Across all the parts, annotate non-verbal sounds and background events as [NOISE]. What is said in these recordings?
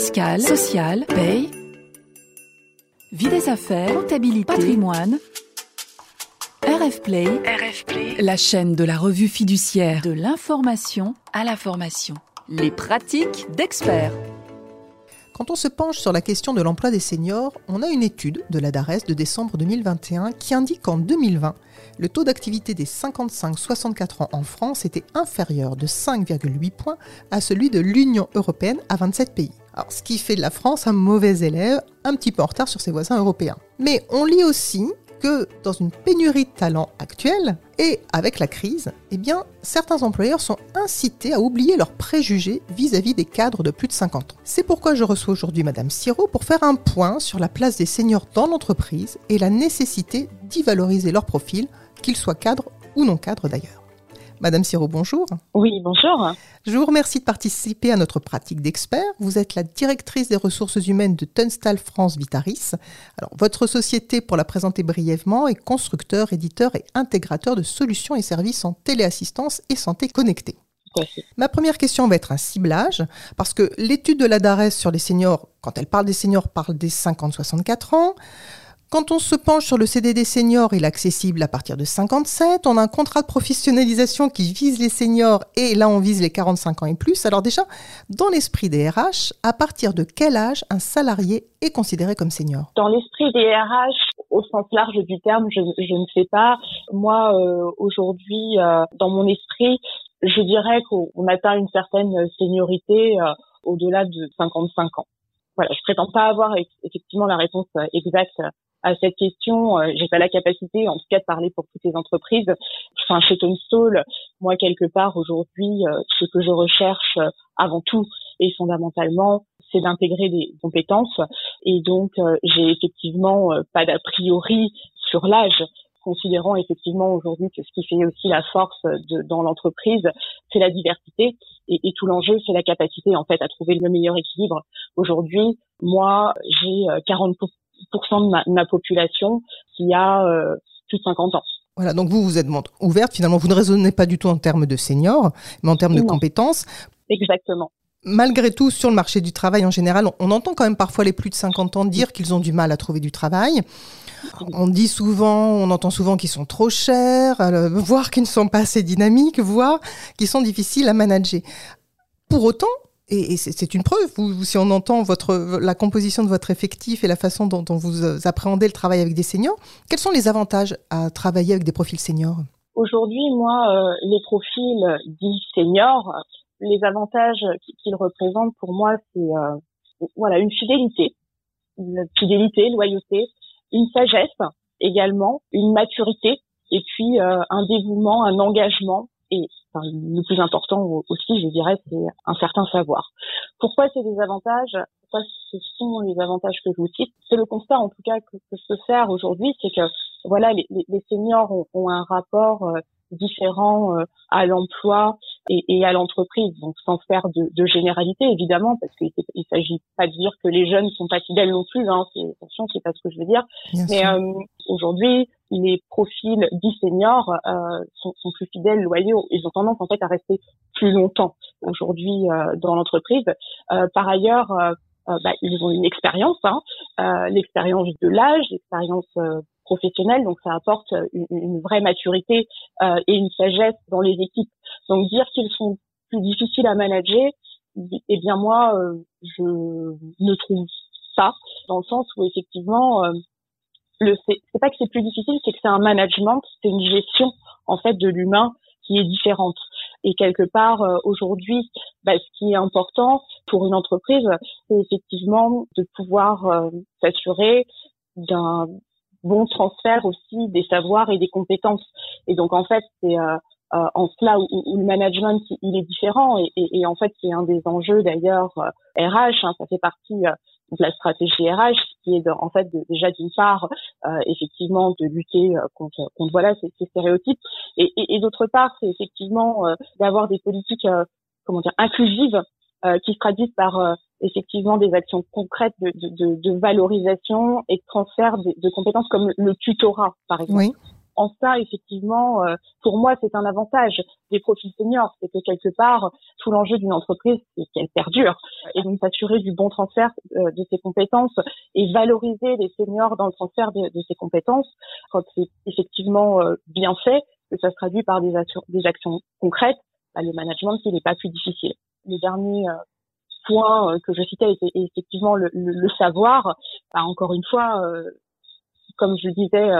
fiscale, sociale, paye, vie des affaires, comptabilité, patrimoine. RF Play, RF Play, la chaîne de la revue fiduciaire de l'information à la formation. Les pratiques d'experts. Quand on se penche sur la question de l'emploi des seniors, on a une étude de la DARES de décembre 2021 qui indique qu'en 2020, le taux d'activité des 55-64 ans en France était inférieur de 5,8 points à celui de l'Union européenne à 27 pays. Ce qui fait de la France un mauvais élève, un petit peu en retard sur ses voisins européens. Mais on lit aussi que dans une pénurie de talents actuelle et avec la crise, eh certains employeurs sont incités à oublier leurs préjugés vis-à-vis des cadres de plus de 50 ans. C'est pourquoi je reçois aujourd'hui Madame Siro pour faire un point sur la place des seniors dans l'entreprise et la nécessité d'y valoriser leur profil, qu'ils soient cadres ou non cadres d'ailleurs. Madame Siro, bonjour. Oui, bonjour. Je vous remercie de participer à notre pratique d'expert. Vous êtes la directrice des ressources humaines de Tunstall France Vitaris. Alors, votre société, pour la présenter brièvement, est constructeur, éditeur et intégrateur de solutions et services en téléassistance et santé connectée. Ma première question va être un ciblage, parce que l'étude de la DARES sur les seniors, quand elle parle des seniors, parle des 50-64 ans. Quand on se penche sur le CDD senior, il est accessible à partir de 57. On a un contrat de professionnalisation qui vise les seniors et là on vise les 45 ans et plus. Alors déjà, dans l'esprit des RH, à partir de quel âge un salarié est considéré comme senior? Dans l'esprit des RH, au sens large du terme, je, ne sais pas. Moi, euh, aujourd'hui, euh, dans mon esprit, je dirais qu'on atteint une certaine seniorité euh, au-delà de 55 ans. Voilà, je prétends pas avoir effectivement la réponse exacte à cette question. Euh, j'ai pas la capacité, en tout cas, de parler pour toutes les entreprises. Enfin, chez Tunstall, moi, quelque part, aujourd'hui, euh, ce que je recherche euh, avant tout et fondamentalement, c'est d'intégrer des compétences. Et donc, j'ai effectivement pas d'a priori sur l'âge considérant effectivement aujourd'hui que ce qui fait aussi la force de, dans l'entreprise, c'est la diversité et, et tout l'enjeu, c'est la capacité en fait à trouver le meilleur équilibre. Aujourd'hui, moi, j'ai 40 de ma, population qui a euh, plus de 50 ans. Voilà, donc vous, vous êtes ouverte, finalement, vous ne raisonnez pas du tout en termes de seniors, mais en termes de compétences. Exactement. Malgré tout, sur le marché du travail en général, on, entend quand même parfois les plus de 50 ans dire qu'ils ont du mal à trouver du travail. On dit souvent, on entend souvent qu'ils sont trop chers, euh, voire qu'ils ne sont pas assez dynamiques, voire qu'ils sont difficiles à manager. Pour autant, et, c'est une preuve, si on entend votre, la composition de votre effectif et la façon dont, vous euh, appréhendez le travail avec des seniors, quels sont les avantages à travailler avec des profils seniors? Aujourd'hui, moi, euh, les profils dits seniors, les avantages qu'ils représentent pour moi, c'est euh, voilà une fidélité, une fidélité, loyauté, une sagesse également, une maturité, et puis un dévouement, un engagement et le plus important aussi, je dirais, c'est un certain savoir. Pourquoi c'est des avantages? Pourquoi ce sont les avantages que je vous cite? C'est le constat, en tout cas, que, que je peux faire aujourd'hui, c'est que voilà, les, seniors ont, ont, un rapport euh, différent euh, à l'emploi et, et, à l'entreprise. Donc sans faire de, de généralité évidemment, parce qu'il ne s'agit pas de dire que les jeunes ne sont pas fidèles non plus. Hein, c'est attention, c'est pas ce que je veux dire. Mais euh, aujourd'hui, les profils dits seniors euh, sont, sont, plus fidèles, loyaux. Ils ont tendance en fait à rester plus longtemps aujourd'hui euh, dans l'entreprise. Euh, par ailleurs, bah, ils ont une expérience, hein, l'expérience de l'âge, l'expérience professionnelle, donc ça apporte une, une vraie maturité et une sagesse dans les équipes. Donc dire qu'ils sont plus difficiles à manager, eh bien moi, je ne trouve pas, dans le sens où effectivement, le c'est pas que c'est plus difficile, c'est que c'est un management, c'est une gestion en fait de l'humain qui est différente. Et quelque part euh, aujourd'hui, bah, ce qui est important pour une entreprise, c'est effectivement de pouvoir euh, s'assurer d'un bon transfert aussi des savoirs et des compétences. Et donc en fait, c'est euh, en cela où, le management il est différent et, et, en fait c'est un des enjeux d'ailleurs RH, hein, ça fait partie de la stratégie RH, qui est en fait déjà d'une part euh, effectivement de lutter euh, contre, contre voilà ces, ces stéréotypes, et, et, et d'autre part c'est effectivement euh, d'avoir des politiques comment dire inclusives qui se traduisent par effectivement des actions concrètes de, de, de, valorisation et de transfert de, de, compétences comme le tutorat par exemple. en ça, effectivement, euh, pour moi, c'est un avantage des profils seniors, c'est que quelque part, tout l'enjeu d'une entreprise, c'est qu'elle perdure, et donc s'assurer du bon transfert euh, de ses compétences et valoriser les seniors dans le transfert de, de ses compétences, quand c'est effectivement euh, bien fait, que ça se traduit par des, actions, des actions concrètes, bah, le management, il n'est pas plus difficile. Le dernier point que je citais était effectivement le, savoir. Bah, encore une fois, comme je le disais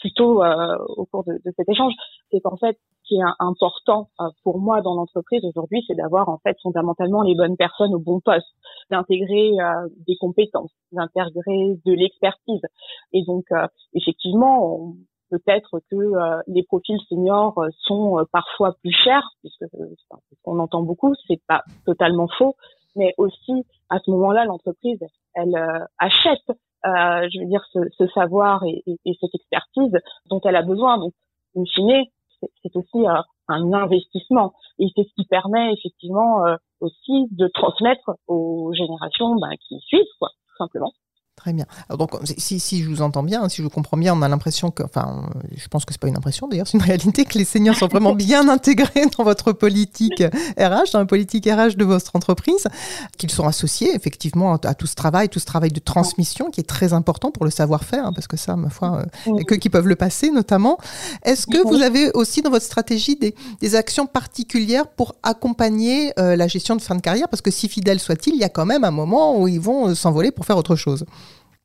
plutôt euh, au cours de, cet échange, c'est qu'en fait, ce qui est important euh, pour moi dans l'entreprise aujourd'hui, c'est d'avoir en fait fondamentalement les bonnes personnes au bon poste, d'intégrer euh, des compétences, d'intégrer de l'expertise. Et donc, effectivement, peut-être que les profils seniors sont parfois plus chers, puisque ce qu'on entend beaucoup, c'est pas totalement faux, mais aussi à ce moment-là, l'entreprise, elle achète euh, je veux dire, ce, ce savoir et, et, et, cette expertise dont elle a besoin. Donc, in fine, c'est aussi euh, un investissement. Et c'est ce qui permet effectivement euh, aussi de transmettre aux générations bah, qui suivent, quoi, tout simplement. Très bien. donc, si, si, je vous entends bien, si je comprends bien, on a l'impression que, enfin, je pense que c'est pas une impression d'ailleurs, c'est une réalité que les seniors sont vraiment bien intégrés dans votre politique RH, dans la politique RH de votre entreprise, qu'ils sont associés effectivement à, tout ce travail, tout ce travail de transmission qui est très important pour le savoir-faire, hein, parce que ça, ma foi, euh, et que qui peuvent le passer notamment. Est-ce que vous avez aussi dans votre stratégie des, des actions particulières pour accompagner euh, la gestion de fin de carrière, parce que si fidèle soit-il, il y a quand même un moment où ils vont euh, s'envoler pour faire autre chose.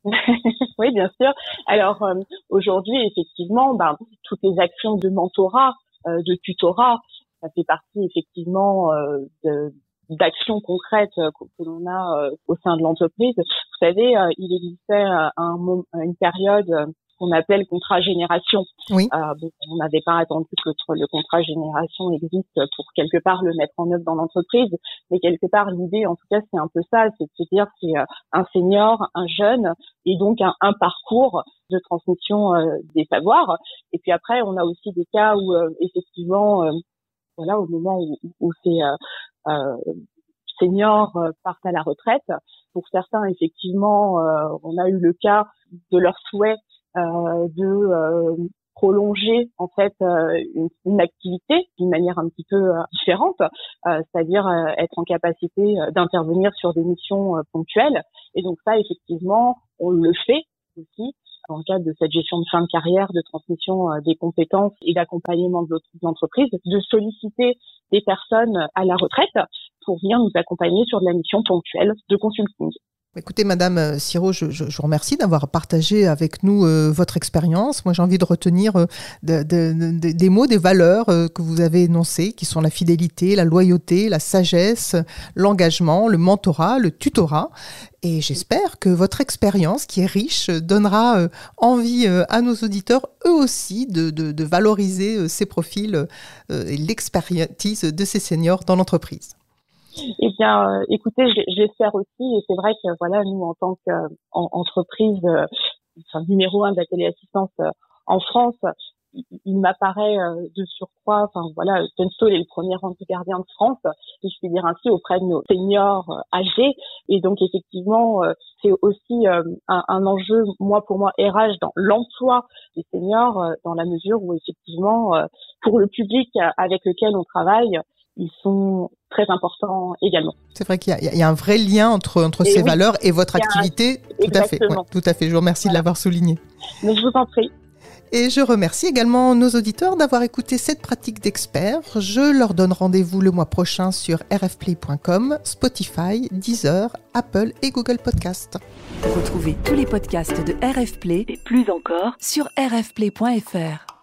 [LAUGHS] oui, bien sûr. Alors euh, aujourd'hui, effectivement, ben, toutes les actions de mentorat, euh, de tutorat, ça fait partie effectivement euh, d'actions concrètes que, l'on a au sein de l'entreprise. Vous savez, il existait un, une période qu'on appelle contrat génération. Oui. Euh, on n'avait pas attendu que le, contrat génération existe pour quelque part le mettre en œuvre dans l'entreprise, mais quelque part l'idée, en tout cas, c'est un peu ça, c'est de se dire c'est euh, un senior, un jeune, et donc un, un parcours de transmission euh, des savoirs. Et puis après, on a aussi des cas où euh, effectivement, voilà, au moment où, où ces seniors partent à la retraite, pour certains, effectivement, on a eu le cas de leur souhait euh, de euh, prolonger en fait euh, une, activité d'une manière un petit peu différente, c'est-à-dire être en capacité d'intervenir sur des missions ponctuelles. Et donc ça, effectivement, on le fait aussi dans le cadre de cette gestion de fin de carrière, de transmission des compétences et d'accompagnement de l'entreprise, de solliciter des personnes à la retraite pour venir nous accompagner sur de la mission ponctuelle de consulting. Écoutez, Madame euh, Siro, je, vous remercie d'avoir partagé avec nous euh, votre expérience. Moi, j'ai envie de retenir euh, des mots, des valeurs que vous avez énoncées, qui sont la fidélité, la loyauté, la sagesse, l'engagement, le mentorat, le tutorat. Et j'espère que votre expérience, qui est riche, donnera envie à nos auditeurs, eux aussi, de valoriser ces profils et l'expertise de ces seniors dans l'entreprise. Eh bien, euh, écoutez, j'espère aussi, et c'est vrai que voilà, nous en tant qu'entreprise, euh, enfin, numéro un de la téléassistance euh, en France, il, m'apparaît de surcroît, enfin voilà, Tenstol est le premier gardien de France, si je puis dire ainsi, auprès de nos seniors âgés. Et donc effectivement, c'est aussi un, un, enjeu, moi pour moi, RH dans l'emploi des seniors, dans la mesure où effectivement, pour le public avec lequel on travaille, ils sont très importants également. C'est vrai qu'il y, y, a un vrai lien entre, entre ces valeurs et votre activité. Tout à fait. tout à fait. Je vous remercie de l'avoir souligné. Mais je vous en prie. Et je remercie également nos auditeurs d'avoir écouté cette pratique d'expert. Je leur donne rendez-vous le mois prochain sur rfplay.com, Spotify, Deezer, Apple et Google Podcast. Retrouvez tous les podcasts de RFplay et plus encore sur rfplay.fr.